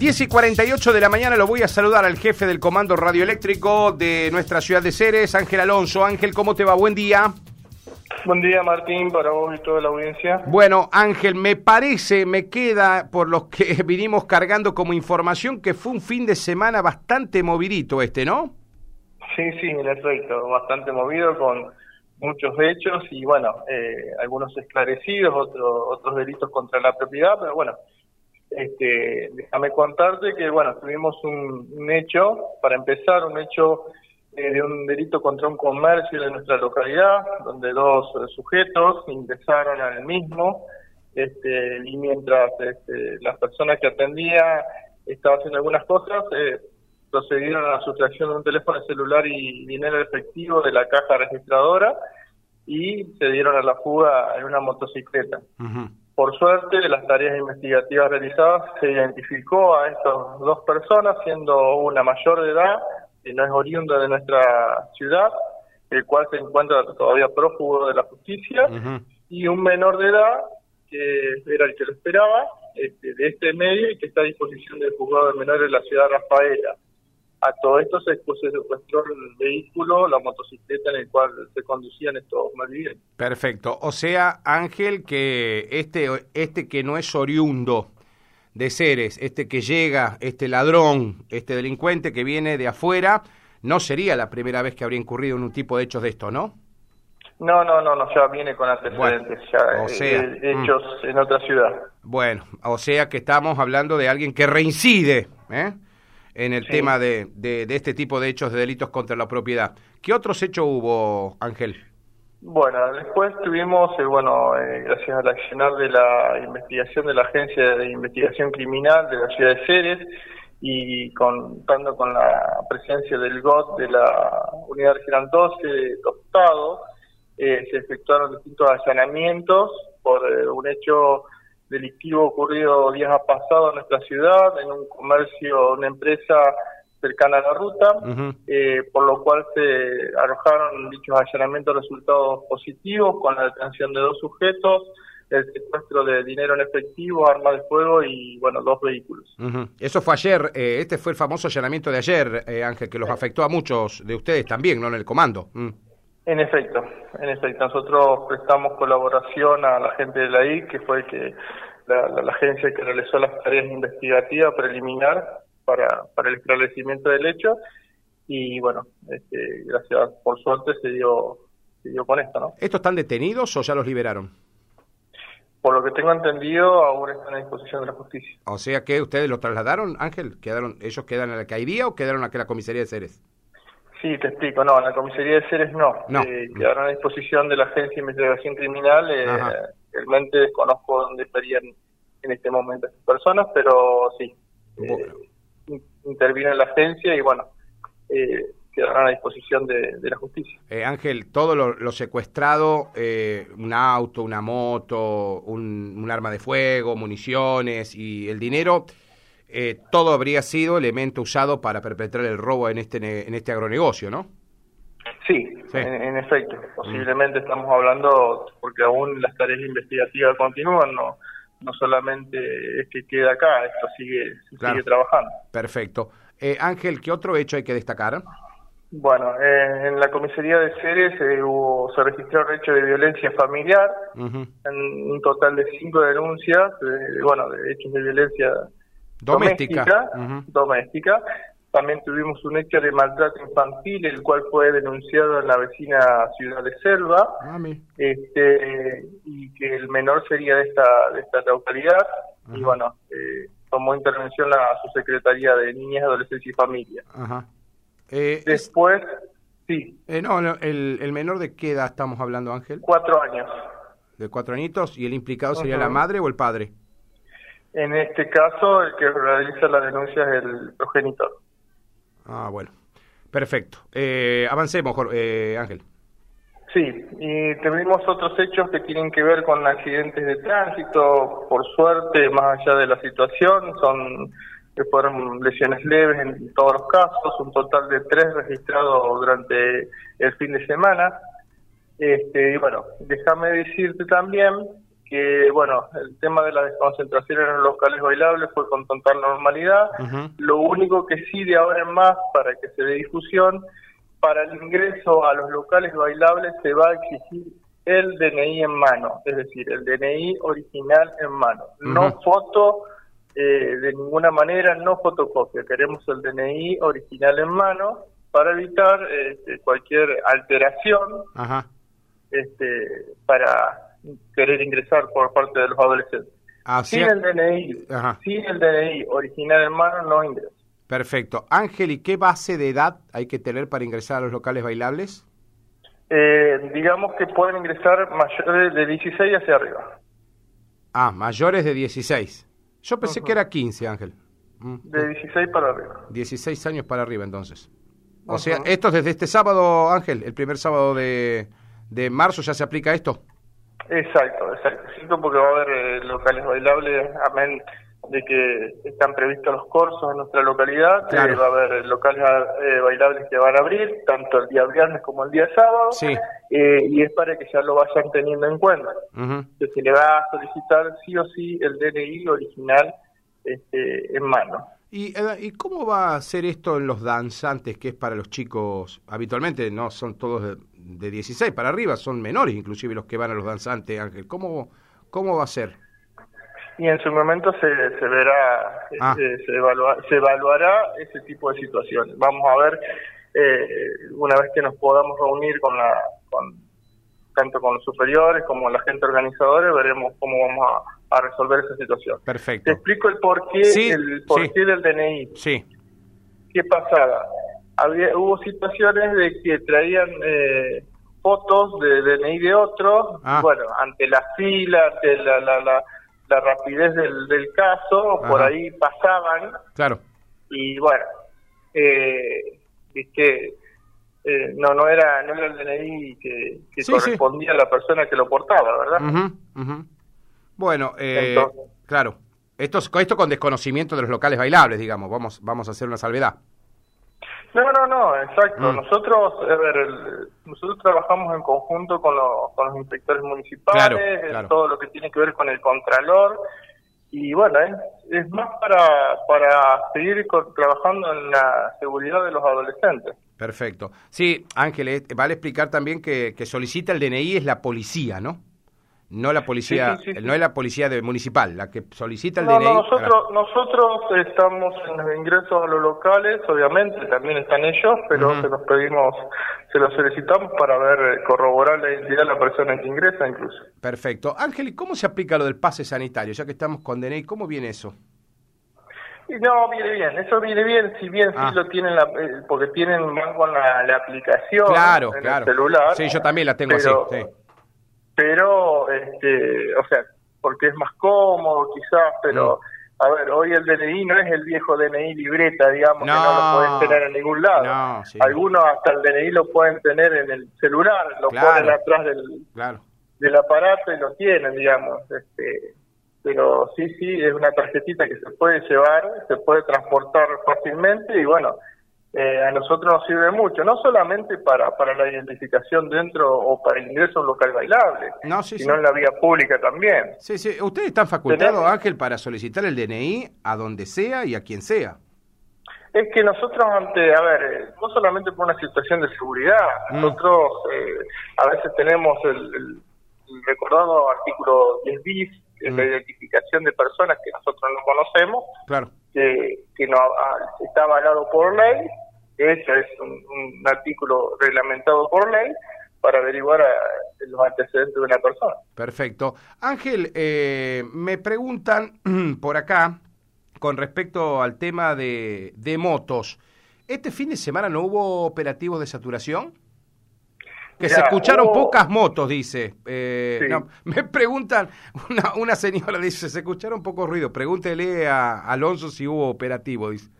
10 y 48 de la mañana lo voy a saludar al jefe del Comando Radioeléctrico de nuestra ciudad de Ceres, Ángel Alonso. Ángel, ¿cómo te va? Buen día. Buen día, Martín, para vos y toda la audiencia. Bueno, Ángel, me parece, me queda, por los que vinimos cargando como información, que fue un fin de semana bastante movidito este, ¿no? Sí, sí, en efecto, bastante movido con muchos hechos y, bueno, eh, algunos esclarecidos, otros otros delitos contra la propiedad, pero bueno, este, déjame contarte que, bueno, tuvimos un, hecho, para empezar, un hecho eh, de un delito contra un comercio de nuestra localidad, donde dos sujetos ingresaron al mismo, este, y mientras este, las personas que atendía estaban haciendo algunas cosas, eh, procedieron a la sustracción de un teléfono celular y dinero efectivo de la caja registradora y se dieron a la fuga en una motocicleta. Por suerte, de las tareas investigativas realizadas se identificó a estas dos personas, siendo una mayor de edad, que no es oriunda de nuestra ciudad, el cual se encuentra todavía prófugo de la justicia, y un menor de edad, que era el que lo esperaba, este, de este medio y que está a disposición del juzgado de menores de la ciudad de Rafaela. A todo esto se, secuestró el vehículo, la motocicleta en el cual se conducían estos malvivientes. Perfecto. O sea, Ángel, que este, este que no es oriundo de Ceres, este que llega, este ladrón, este delincuente que viene de afuera, no sería la primera vez que habría incurrido en un tipo de hechos de esto, ¿no? No, no, no, no ya viene con antecedentes, ya, o sea, eh, hechos mm. en otra ciudad. Bueno, o sea que estamos hablando de alguien que reincide, ¿eh? En el tema de, de, este tipo de hechos de delitos contra la propiedad. ¿Qué otros hechos hubo, Ángel? Bueno, después tuvimos, eh, bueno, eh, gracias al accionar de la investigación de la Agencia de Investigación Criminal de la ciudad de Ceres y contando con la presencia del GOT de la Unidad Regional 12 de Tostado, eh, se efectuaron distintos allanamientos por un hecho delictivo ocurrido días pasados en nuestra ciudad, en un comercio, una empresa cercana a la ruta, eh, por lo cual se arrojaron dichos allanamientos resultados positivos con la detención de dos sujetos, el secuestro de dinero en efectivo, armas de fuego y, bueno, dos vehículos. Eso fue ayer, eh, este fue el famoso allanamiento de ayer, eh, Ángel, que los afectó a muchos de ustedes también, ¿no? En el comando. Mm. En efecto, en efecto. Nosotros prestamos colaboración a la gente de la I, que fue que la, agencia que realizó las tareas investigativas preliminar para, para el esclarecimiento del hecho. Y bueno, este, gracias, por suerte se dio, se dio con esto, ¿no? ¿Estos están detenidos o ya los liberaron? Por lo que tengo entendido, aún están a disposición de la justicia. O sea que ustedes los trasladaron, Ángel, quedaron, ellos quedan en la caidía o quedaron aquí en la comisaría de Ceres. Sí, te explico. No, en la comisaría de Ceres no. no. Eh, quedaron a disposición de la Agencia de Investigación Criminal. Eh, realmente desconozco dónde estarían en este momento estas personas, pero sí. Eh, interviene la agencia y bueno, eh, quedarán a disposición de, la justicia. Eh, Ángel, todo lo, secuestrado, un auto, una moto, un, un, arma de fuego, municiones y el dinero eh, todo habría sido elemento usado para perpetrar el robo en este, en este agronegocio, ¿no? Sí, En, efecto. Posiblemente estamos hablando, porque aún las tareas investigativas continúan, no, no solamente es que queda acá, esto sigue, sigue trabajando. Perfecto. Eh, Ángel, ¿qué otro hecho hay que destacar? Bueno, eh, en la comisaría de Ceres eh, hubo, se registró hecho de violencia familiar, en un total de cinco denuncias, bueno, de hechos de violencia doméstica. Doméstica. También tuvimos un hecho de maltrato infantil, el cual fue denunciado en la vecina ciudad de Selva, ah, este, y que el menor sería de esta, de esta localidad. Y bueno, eh, tomó intervención la subsecretaría de Niñas, Adolescencia y Familia. Eh, Después, sí. Eh, no, el, el menor de qué edad estamos hablando, Ángel? Cuatro años. ¿De cuatro añitos? ¿Y el implicado sería la madre o el padre? En este caso, el que realiza la denuncia es el progenitor. Ah, bueno. Perfecto. Eh, avancemos, eh, Ángel. Sí, y tuvimos otros hechos que tienen que ver con accidentes de tránsito. Por suerte, más allá de la situación, son que fueron lesiones leves en todos los casos, un total de tres registrados durante el fin de semana. Este, y bueno, déjame decirte también que, bueno, el tema de la desconcentración en los locales bailables fue con total normalidad. Lo único que sí de ahora en más, para que se dé difusión, para el ingreso a los locales bailables se va a exigir el DNI en mano, es decir, el DNI original en mano, no foto eh, de ninguna manera, no fotocopia, queremos el DNI original en mano para evitar este, cualquier alteración Este, para querer ingresar por parte de los adolescentes. sin el DNI, sin el DNI original en mano no ingresa. Perfecto. Ángel, ¿y qué base de edad hay que tener para ingresar a los locales bailables? Eh, digamos que pueden ingresar mayores de 16 hacia arriba. Ah, mayores de 16. Yo pensé que era 15, Ángel. Mm, de 16 para arriba. 16 años para arriba, entonces. O sea, esto es desde este sábado, Ángel, el primer sábado de, de marzo ya se aplica esto. Exacto, exacto. porque va a haber eh, locales bailables, amén de que están previstos los cursos en nuestra localidad, que va a haber locales eh, bailables que van a abrir, tanto el día viernes como el día sábado, eh, y es para que ya lo vayan teniendo en cuenta. Que se le va a solicitar sí o sí el DNI original este, en mano. ¿Y, ¿Y cómo va a ser esto en los danzantes, que es para los chicos, habitualmente no son todos de, de 16 para arriba, son menores inclusive los que van a los danzantes, Ángel? ¿Cómo, cómo va a ser? y en su momento se, se verá, ah. se, se, evaluará ese tipo de situaciones. Vamos a ver, eh, una vez que nos podamos reunir con la, con, tanto con los superiores como la gente organizadora, veremos cómo vamos a, resolver esa situación. Perfecto. Te explico el porqué, el porqué del DNI. Sí. ¿Qué pasaba? Había, hubo situaciones de que traían eh, fotos de DNI de otros, ah. bueno, ante la fila, ante la, la, la la rapidez del, del caso, por ahí pasaban. Claro. Y bueno, eh, viste, eh, no no era no era el DNI que, correspondía a la persona que lo portaba, ¿verdad? Bueno, eh, claro. Esto, esto con desconocimiento de los locales bailables, digamos. Vamos, vamos a hacer una salvedad. No, no, no, exacto. Mm. Nosotros, a ver, nosotros trabajamos en conjunto con, con los inspectores municipales, todo lo que tiene que ver con el contralor, y bueno, es, más para, para seguir trabajando en la seguridad de los adolescentes. Perfecto. Sí, Ángel, vale explicar también que, que solicita el DNI es la policía, ¿no? No la policía, no es la policía de, municipal, la que solicita el DNI. No, nosotros, nosotros estamos en los ingresos a los locales, obviamente, también están ellos, pero se los pedimos, se los solicitamos para ver, corroborar la identidad de la persona que ingresa incluso. Perfecto. Ángel, ¿y cómo se aplica lo del pase sanitario? Ya que estamos con DNI, ¿cómo viene eso? No, viene bien, eso viene bien, si bien sí ah. lo tienen, la, eh, porque tienen van con la, aplicación claro, en el celular. Sí, yo también la tengo así, sí pero, este, o sea, porque es más cómodo quizás, pero... Mm. A ver, hoy el DNI no es el viejo DNI libreta, digamos, que no lo pueden tener en ningún lado. Algunos hasta el DNI lo pueden tener en el celular, lo ponen atrás del, del aparato y lo tienen, digamos. Este, pero sí, sí, es una tarjetita que se puede llevar, se puede transportar fácilmente y bueno, eh, a nosotros nos sirve mucho, no solamente para, para la identificación dentro o para el ingreso a un local bailable, sino en la vía pública también. Sí, sí, ustedes están facultados, Ángel, para solicitar el DNI a donde sea y a quien sea. Es que nosotros ante, a ver, eh, no solamente por una situación de seguridad, mm. nosotros eh, a veces tenemos el, recordado artículo 10 bis, la mm. identificación de personas que nosotros no conocemos, claro que, que no está avalado por ley, ese es un, artículo reglamentado por ley para averiguar los antecedentes de una persona. Perfecto. Ángel, eh, me preguntan por acá con respecto al tema de, de motos. ¿Este fin de semana no hubo operativos de saturación? Que se escucharon pocas motos, dice. Eh, me preguntan, una, una señora dice, se escucharon pocos ruidos. Pregúntele a Alonso si hubo operativo, dice.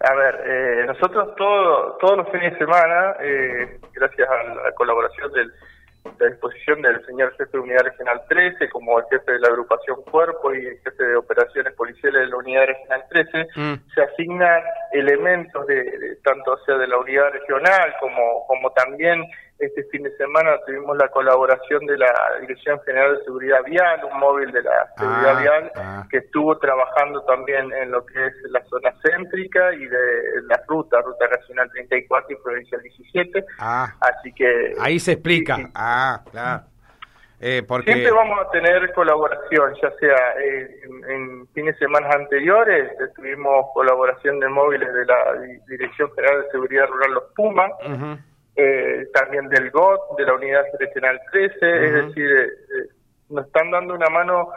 A ver, eh, nosotros todo, todos los fines de semana, eh, gracias a la colaboración del, de la disposición del señor jefe de Unidad Regional 13, como el jefe de la agrupación Cuerpo y el jefe de operaciones policiales de la Unidad Regional 13, mm. se asignan elementos de, tanto sea de la unidad regional como, como también este fin de semana tuvimos la colaboración de la Dirección General de Seguridad Vial, un móvil de la Seguridad ah, Vial ah. que estuvo trabajando también en lo que es la zona céntrica y de la ruta, Ruta Nacional 34 y Provincial 17. Ah, Así que... Ahí se explica. ah, claro. Eh, porque... Siempre vamos a tener colaboración, ya sea eh, en, fines de semana anteriores, tuvimos colaboración de móviles de la Dirección General de Seguridad Rural Los Pumas, eh, también del GOT, de la Unidad Regional 13, es decir, nos están dando una mano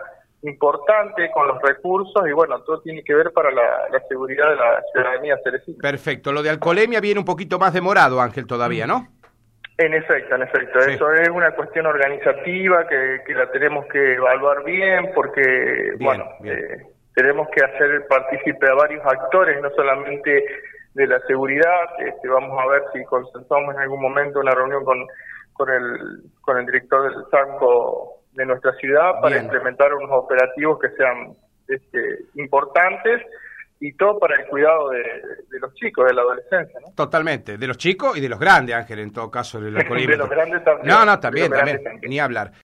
importante con los recursos y bueno, todo tiene que ver para la, seguridad de la ciudadanía cerecina. Perfecto, lo de alcoholemia viene un poquito más demorado, Ángel, todavía, ¿no? En efecto, en efecto. Eso es una cuestión organizativa que, la tenemos que evaluar bien porque, bueno, eh, tenemos que hacer partícipe a varios actores, no solamente de la seguridad. Este, vamos a ver si consensuamos en algún momento una reunión con, con, el, con el director del Sanco de nuestra ciudad para implementar unos operativos que sean este, importantes y todo para el cuidado de, los chicos, de la adolescencia. ¿no? Totalmente, de los chicos y de los grandes, Ángel, en todo caso. de los grandes también. No, no, también, también, ni hablar.